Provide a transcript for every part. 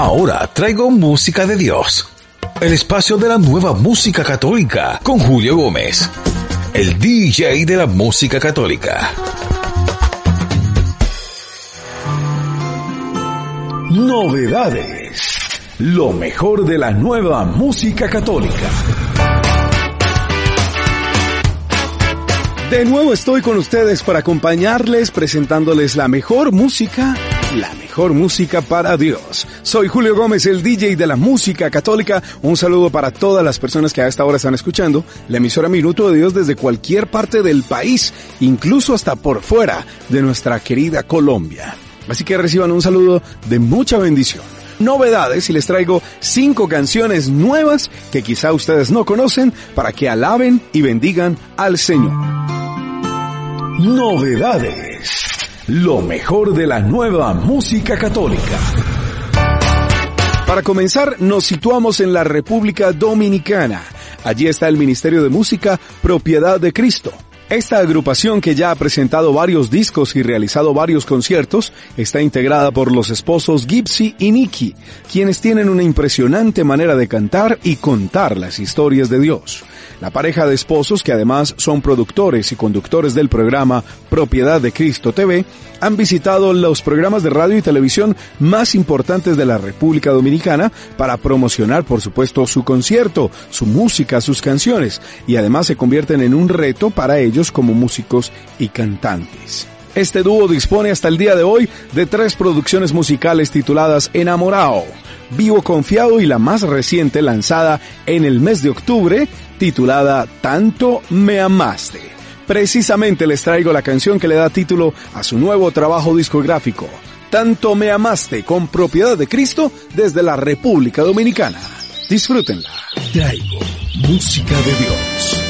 Ahora traigo música de Dios. El espacio de la nueva música católica con Julio Gómez, el DJ de la música católica. Novedades. Lo mejor de la nueva música católica. De nuevo estoy con ustedes para acompañarles presentándoles la mejor música, la mejor música para Dios. Soy Julio Gómez, el DJ de la música católica. Un saludo para todas las personas que a esta hora están escuchando la emisora Minuto de Dios desde cualquier parte del país, incluso hasta por fuera de nuestra querida Colombia. Así que reciban un saludo de mucha bendición novedades y les traigo cinco canciones nuevas que quizá ustedes no conocen para que alaben y bendigan al Señor. Novedades. Lo mejor de la nueva música católica. Para comenzar, nos situamos en la República Dominicana. Allí está el Ministerio de Música Propiedad de Cristo esta agrupación que ya ha presentado varios discos y realizado varios conciertos está integrada por los esposos Gypsy y Nicky, quienes tienen una impresionante manera de cantar y contar las historias de Dios. La pareja de esposos, que además son productores y conductores del programa Propiedad de Cristo TV, han visitado los programas de radio y televisión más importantes de la República Dominicana para promocionar, por supuesto, su concierto, su música, sus canciones, y además se convierten en un reto para ellos como músicos y cantantes. Este dúo dispone hasta el día de hoy de tres producciones musicales tituladas Enamorado, Vivo Confiado y la más reciente lanzada en el mes de octubre, titulada Tanto me amaste. Precisamente les traigo la canción que le da título a su nuevo trabajo discográfico, Tanto me amaste con propiedad de Cristo desde la República Dominicana. Disfrútenla. Traigo música de Dios.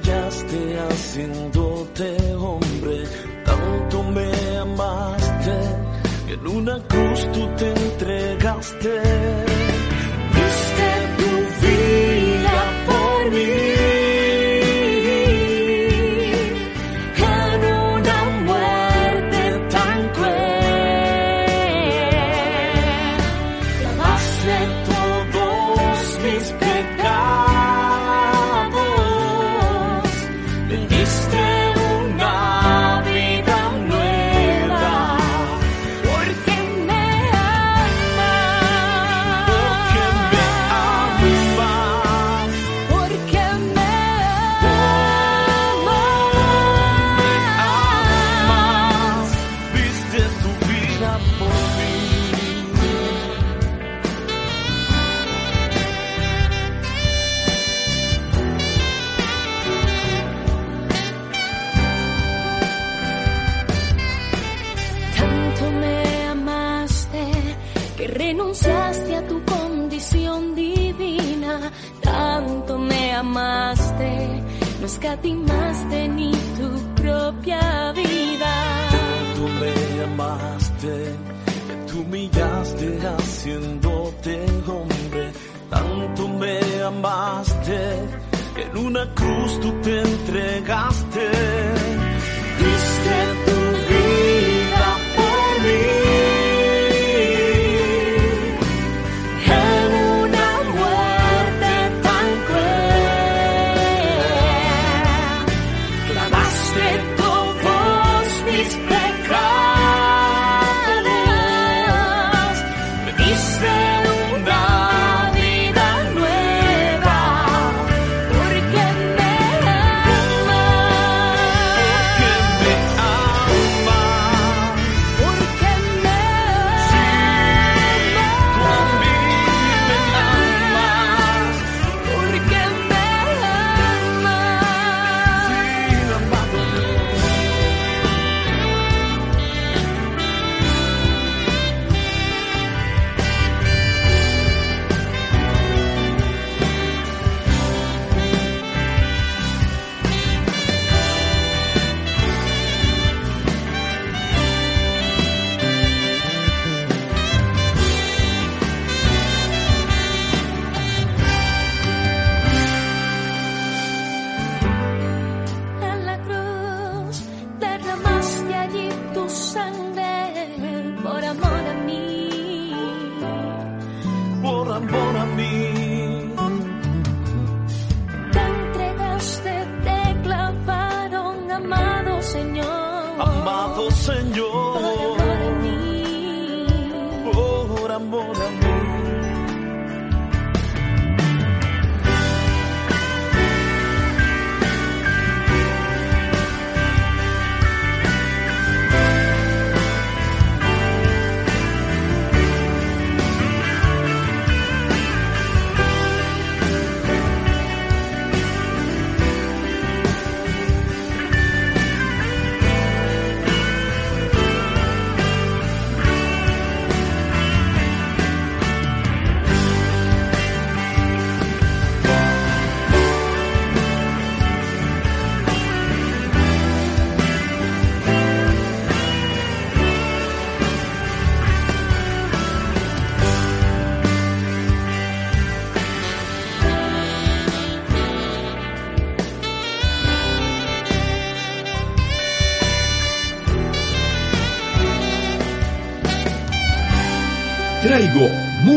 Humillaste haciéndote hombre. Tanto me amaste que en una cruz tú te entregaste. Diste tu vida por mí. Escatimaste ni tu propia vida. Tanto me amaste, tú humillaste haciéndote hombre. Tanto me amaste, que en una cruz tú te entregaste.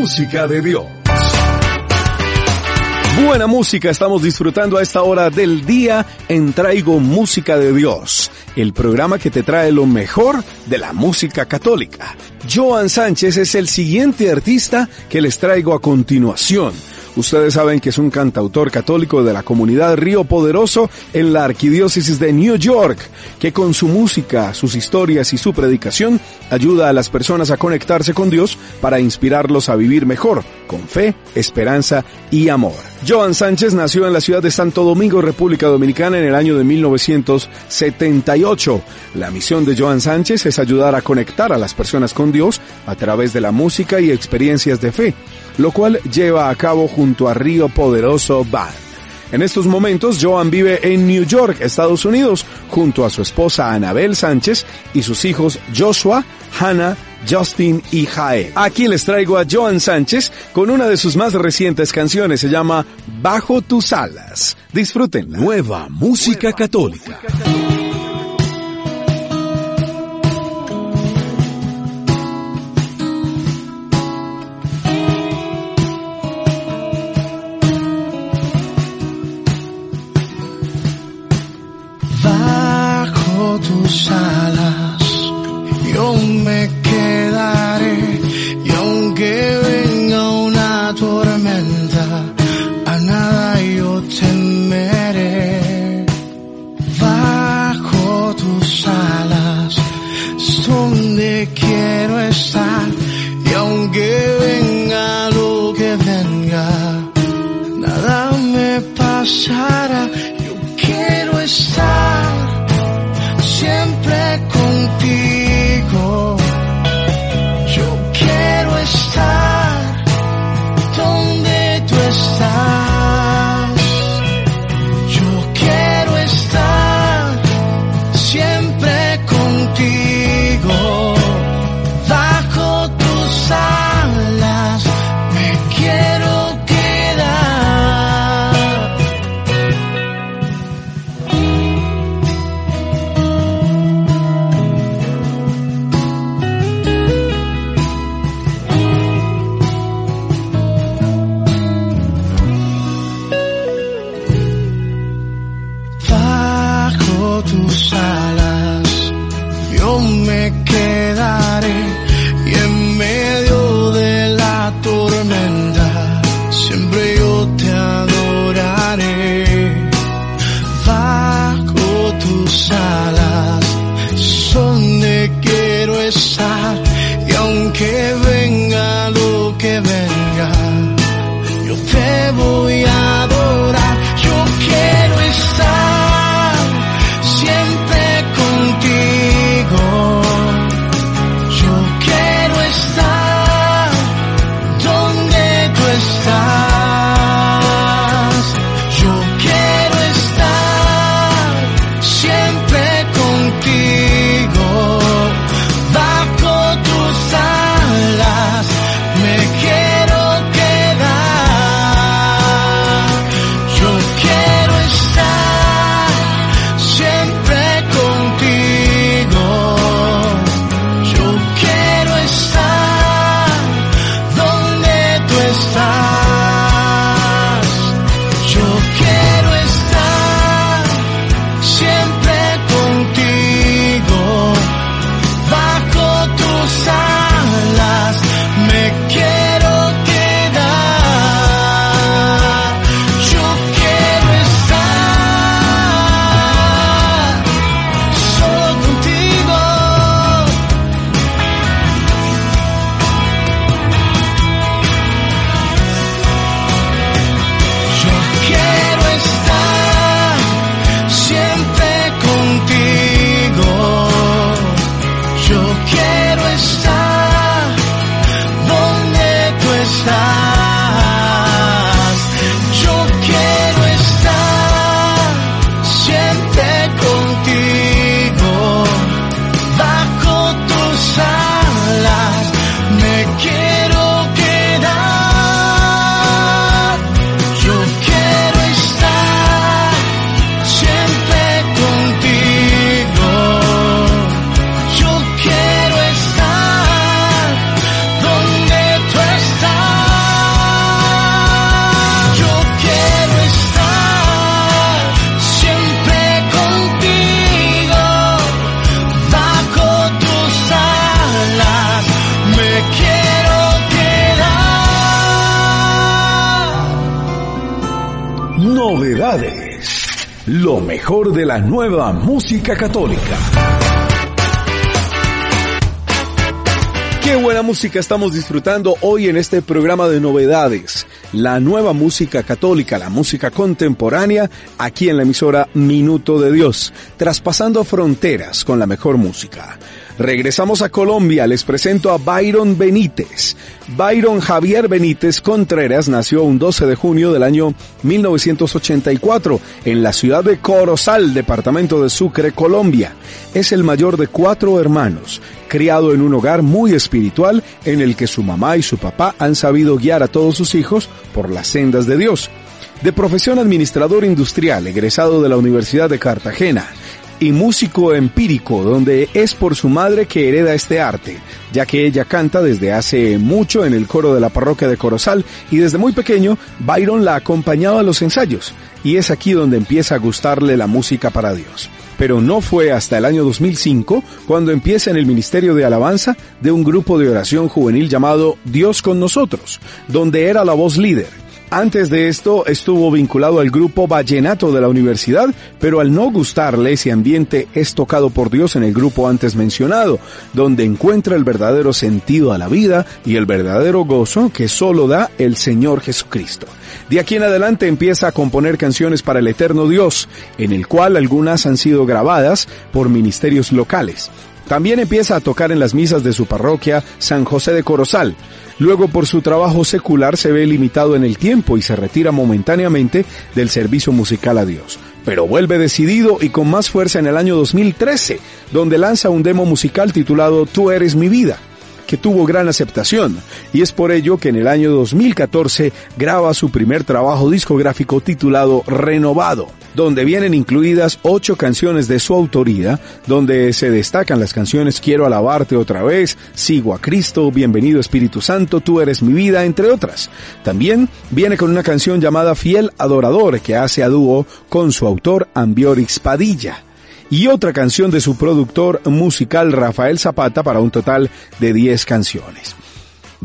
Música de Dios. Buena música estamos disfrutando a esta hora del día en Traigo Música de Dios, el programa que te trae lo mejor de la música católica. Joan Sánchez es el siguiente artista que les traigo a continuación. Ustedes saben que es un cantautor católico de la comunidad Río Poderoso en la arquidiócesis de New York, que con su música, sus historias y su predicación ayuda a las personas a conectarse con Dios para inspirarlos a vivir mejor, con fe, esperanza y amor. Joan Sánchez nació en la ciudad de Santo Domingo, República Dominicana, en el año de 1978. La misión de Joan Sánchez es ayudar a conectar a las personas con Dios a través de la música y experiencias de fe lo cual lleva a cabo junto a Río Poderoso Band. En estos momentos, Joan vive en New York, Estados Unidos, junto a su esposa Anabel Sánchez y sus hijos Joshua, Hannah, Justin y Jae. Aquí les traigo a Joan Sánchez con una de sus más recientes canciones, se llama Bajo tus alas. Disfruten. Nueva música católica. Tus 路上。Mejor de la nueva música católica. Qué buena música estamos disfrutando hoy en este programa de novedades. La nueva música católica, la música contemporánea, aquí en la emisora Minuto de Dios, traspasando fronteras con la mejor música. Regresamos a Colombia, les presento a Byron Benítez. Byron Javier Benítez Contreras nació un 12 de junio del año 1984 en la ciudad de Corozal, departamento de Sucre, Colombia. Es el mayor de cuatro hermanos, criado en un hogar muy espiritual en el que su mamá y su papá han sabido guiar a todos sus hijos por las sendas de Dios. De profesión administrador industrial, egresado de la Universidad de Cartagena, y músico empírico, donde es por su madre que hereda este arte, ya que ella canta desde hace mucho en el coro de la parroquia de Corozal y desde muy pequeño Byron la acompañaba a los ensayos, y es aquí donde empieza a gustarle la música para Dios. Pero no fue hasta el año 2005 cuando empieza en el Ministerio de Alabanza de un grupo de oración juvenil llamado Dios con nosotros, donde era la voz líder antes de esto estuvo vinculado al grupo Vallenato de la universidad, pero al no gustarle ese ambiente es tocado por Dios en el grupo antes mencionado, donde encuentra el verdadero sentido a la vida y el verdadero gozo que solo da el Señor Jesucristo. De aquí en adelante empieza a componer canciones para el eterno Dios, en el cual algunas han sido grabadas por ministerios locales. También empieza a tocar en las misas de su parroquia San José de Corozal. Luego por su trabajo secular se ve limitado en el tiempo y se retira momentáneamente del servicio musical a Dios. Pero vuelve decidido y con más fuerza en el año 2013, donde lanza un demo musical titulado Tú eres mi vida que tuvo gran aceptación, y es por ello que en el año 2014 graba su primer trabajo discográfico titulado Renovado donde vienen incluidas ocho canciones de su autoría, donde se destacan las canciones Quiero alabarte otra vez, Sigo a Cristo, Bienvenido Espíritu Santo, Tú eres mi vida, entre otras. También viene con una canción llamada Fiel Adorador que hace a dúo con su autor Ambiorix Padilla y otra canción de su productor musical Rafael Zapata para un total de 10 canciones.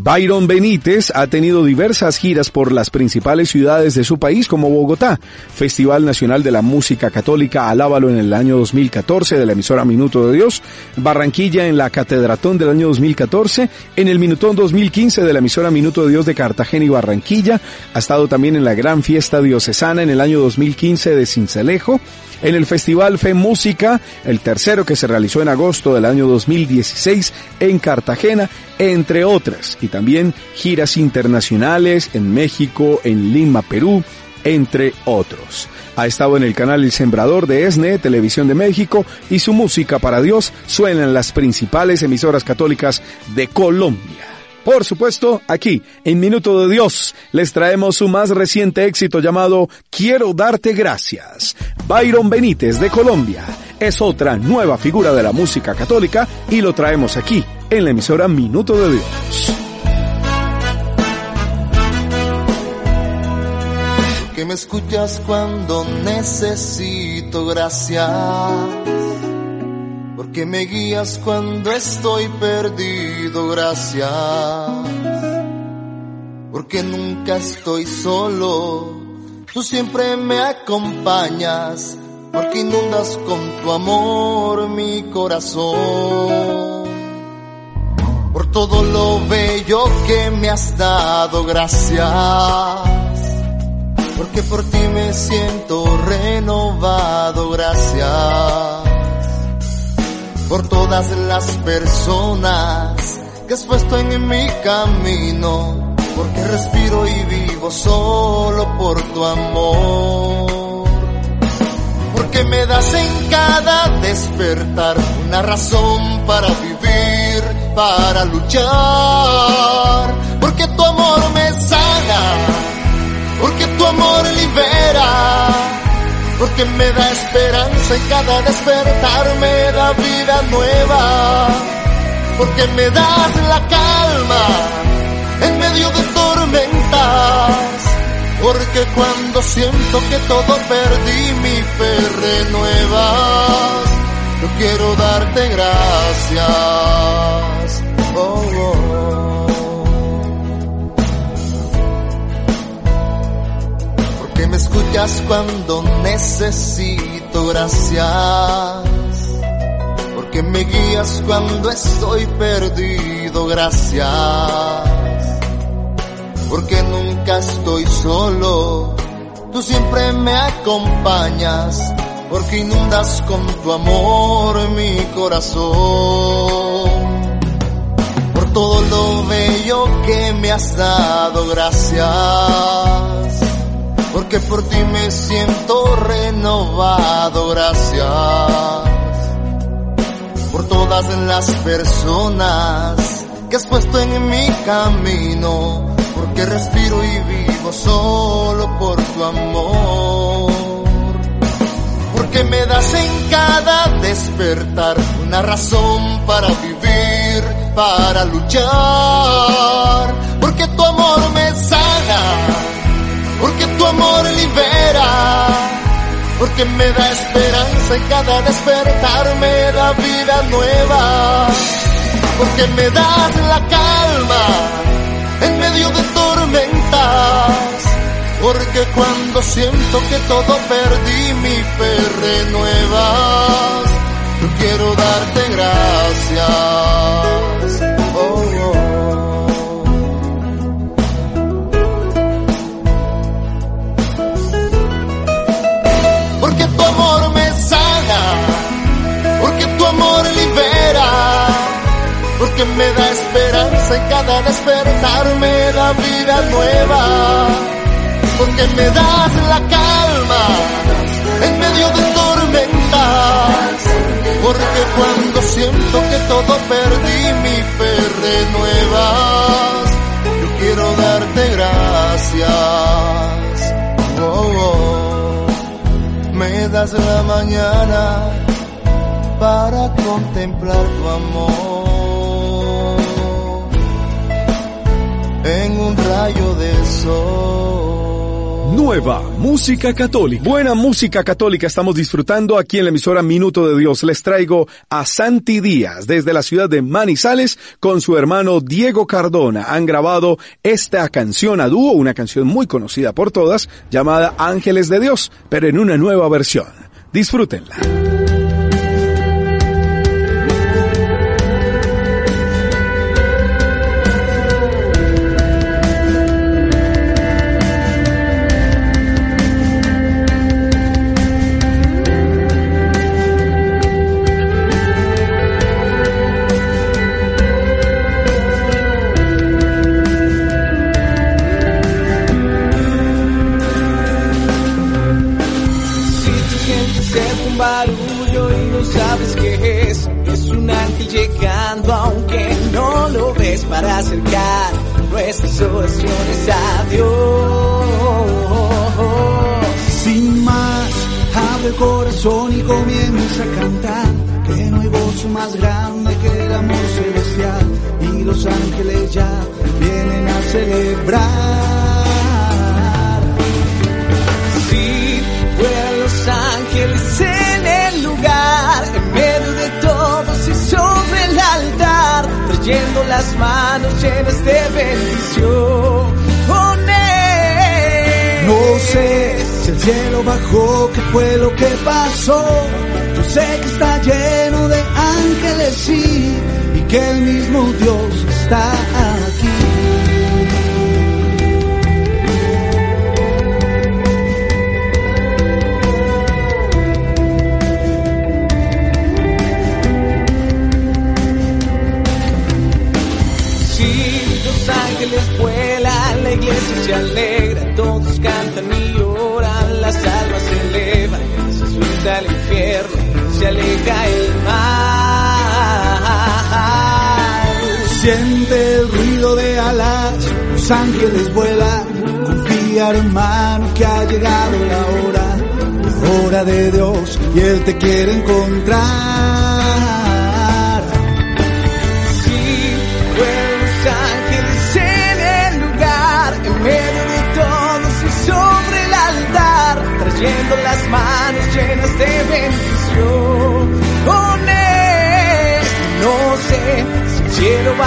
Byron Benítez ha tenido diversas giras por las principales ciudades de su país como Bogotá, Festival Nacional de la Música Católica Alábalo en el año 2014 de la emisora Minuto de Dios, Barranquilla en la Catedratón del año 2014, en el Minutón 2015 de la emisora Minuto de Dios de Cartagena y Barranquilla, ha estado también en la Gran Fiesta Diocesana en el año 2015 de Cincelejo, en el Festival Fe Música, el tercero que se realizó en agosto del año 2016 en Cartagena, entre otras, también giras internacionales en México, en Lima, Perú, entre otros. Ha estado en el canal El Sembrador de ESNE, Televisión de México, y su música para Dios suena en las principales emisoras católicas de Colombia. Por supuesto, aquí, en Minuto de Dios, les traemos su más reciente éxito llamado Quiero darte gracias. Byron Benítez de Colombia es otra nueva figura de la música católica y lo traemos aquí, en la emisora Minuto de Dios. Que me escuchas cuando necesito gracias porque me guías cuando estoy perdido, gracias, porque nunca estoy solo, tú siempre me acompañas, porque inundas con tu amor mi corazón, por todo lo bello que me has dado, gracias. Porque por ti me siento renovado, gracias por todas las personas que has puesto en mi camino, porque respiro y vivo solo por tu amor. Porque me das en cada despertar una razón para vivir, para luchar. Porque tu amor me sana, porque tu amor libera. Porque me da esperanza en cada despertar, me da vida nueva. Porque me das la calma en medio de tormentas. Porque cuando siento que todo perdí, mi fe renuevas. Yo quiero darte gracias. Escuchas cuando necesito gracias. Porque me guías cuando estoy perdido, gracias porque nunca estoy solo. Tú siempre me acompañas, porque inundas con tu amor mi corazón. Por todo lo bello que me has dado, gracias. Porque por ti me siento renovado, gracias. Por todas las personas que has puesto en mi camino porque respiro y vivo solo por tu amor. Porque me das en cada despertar una razón para vivir, para luchar. Porque tu amor me sana, porque tu amor libera. Porque me da esperanza en cada despertar, me da vida nueva. Porque me das la calma en medio de tormentas, porque cuando siento que todo perdí, mi fe renuevas. Yo quiero darte gracias. Porque me da esperanza en cada despertar, me da vida nueva, porque me das la calma en medio de tormentas, porque cuando siento que todo perdí, mi fe renuevas, yo quiero darte gracias, oh, oh. me das la mañana para contemplar tu amor. En un rayo sol. Nueva música católica. Buena música católica estamos disfrutando aquí en la emisora Minuto de Dios. Les traigo a Santi Díaz desde la ciudad de Manizales con su hermano Diego Cardona. Han grabado esta canción a dúo, una canción muy conocida por todas, llamada Ángeles de Dios, pero en una nueva versión. Disfrútenla. Barullo y no sabes qué es, es un ángel llegando aunque no lo ves para acercar nuestras oraciones a Dios. Sin más, abre el corazón y comienza a cantar. Que no hay voz más grande que el amor celestial. Y los ángeles ya vienen a celebrar. Sí, fueron los ángeles trayendo las manos llenas de bendición. No sé si el cielo bajó, qué fue lo que pasó. Yo sé que está lleno de ángeles, sí, y que el mismo Dios está aquí. Aleja el mal. Siente el ruido de alas, los ángeles vuelan, confía hermano que ha llegado la hora, la hora de Dios y Él te quiere encontrar.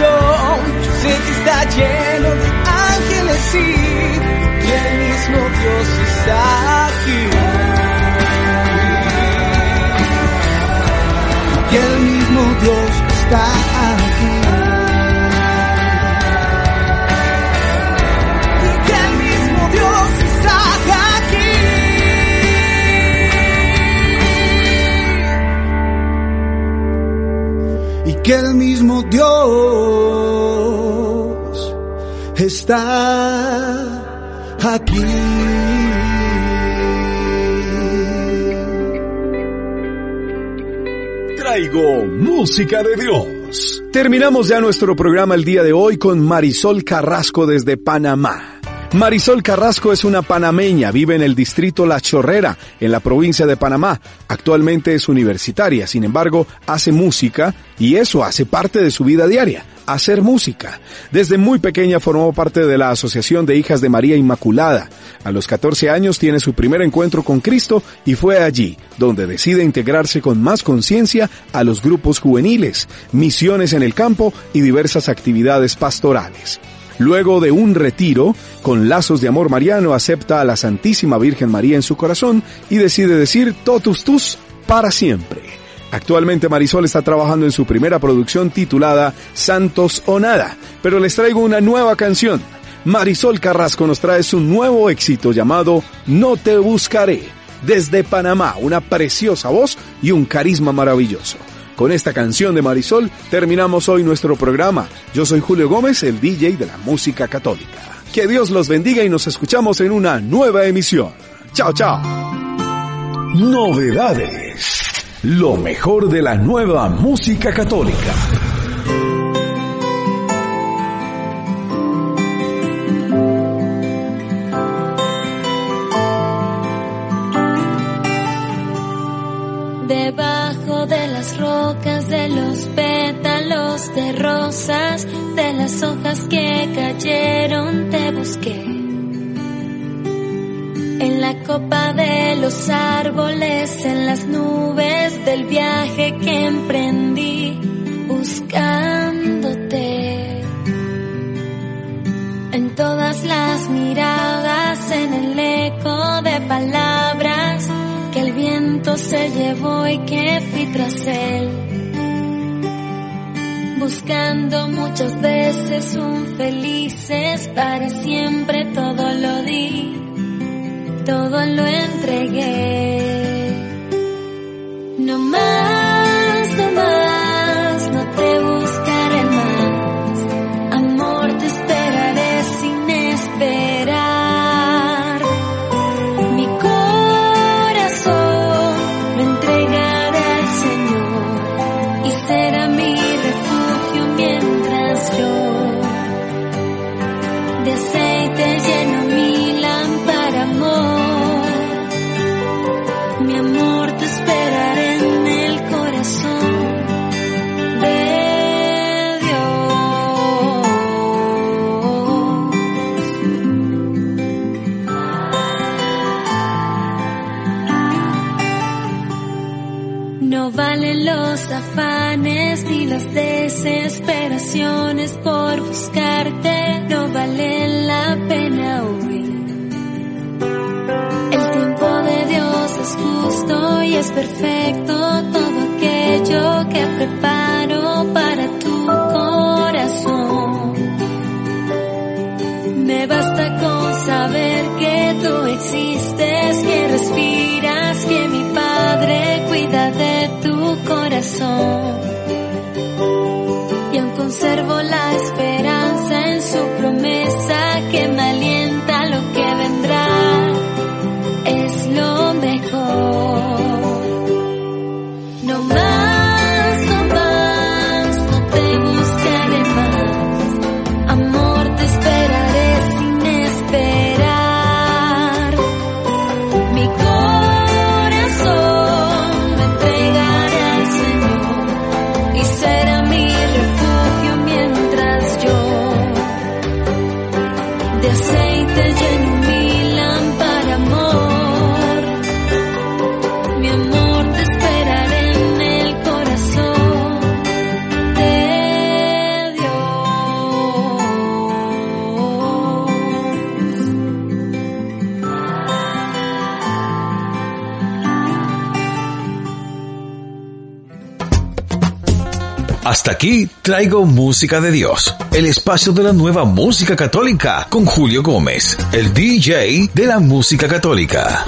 Yo sé que está lleno de ángeles, y el mismo Dios está aquí. que el mismo Dios está aquí. Que el mismo Dios está aquí. Traigo música de Dios. Terminamos ya nuestro programa el día de hoy con Marisol Carrasco desde Panamá. Marisol Carrasco es una panameña, vive en el distrito La Chorrera, en la provincia de Panamá. Actualmente es universitaria, sin embargo, hace música y eso hace parte de su vida diaria, hacer música. Desde muy pequeña formó parte de la Asociación de Hijas de María Inmaculada. A los 14 años tiene su primer encuentro con Cristo y fue allí donde decide integrarse con más conciencia a los grupos juveniles, misiones en el campo y diversas actividades pastorales. Luego de un retiro, con lazos de amor mariano, acepta a la Santísima Virgen María en su corazón y decide decir totus tus para siempre. Actualmente Marisol está trabajando en su primera producción titulada Santos o Nada, pero les traigo una nueva canción. Marisol Carrasco nos trae su nuevo éxito llamado No te buscaré. Desde Panamá, una preciosa voz y un carisma maravilloso. Con esta canción de Marisol terminamos hoy nuestro programa. Yo soy Julio Gómez, el DJ de la música católica. Que Dios los bendiga y nos escuchamos en una nueva emisión. Chao, chao. Novedades. Lo mejor de la nueva música católica. Rosas, de las hojas que cayeron, te busqué. En la copa de los árboles, en las nubes del viaje que emprendí, buscándote. En todas las miradas, en el eco de palabras que el viento se llevó y que fui tras él. Buscando muchas veces un felices para siempre todo lo di, todo lo entregué. los afanes ni las desesperaciones por buscarte no valen la pena huir. El tiempo de Dios es justo y es perfecto todo aquello que preparo para tu corazón. Me basta con saber que tú existes. corazón y aún conservo la esperanza en su promesa. Aquí traigo Música de Dios, el espacio de la nueva música católica con Julio Gómez, el DJ de la música católica.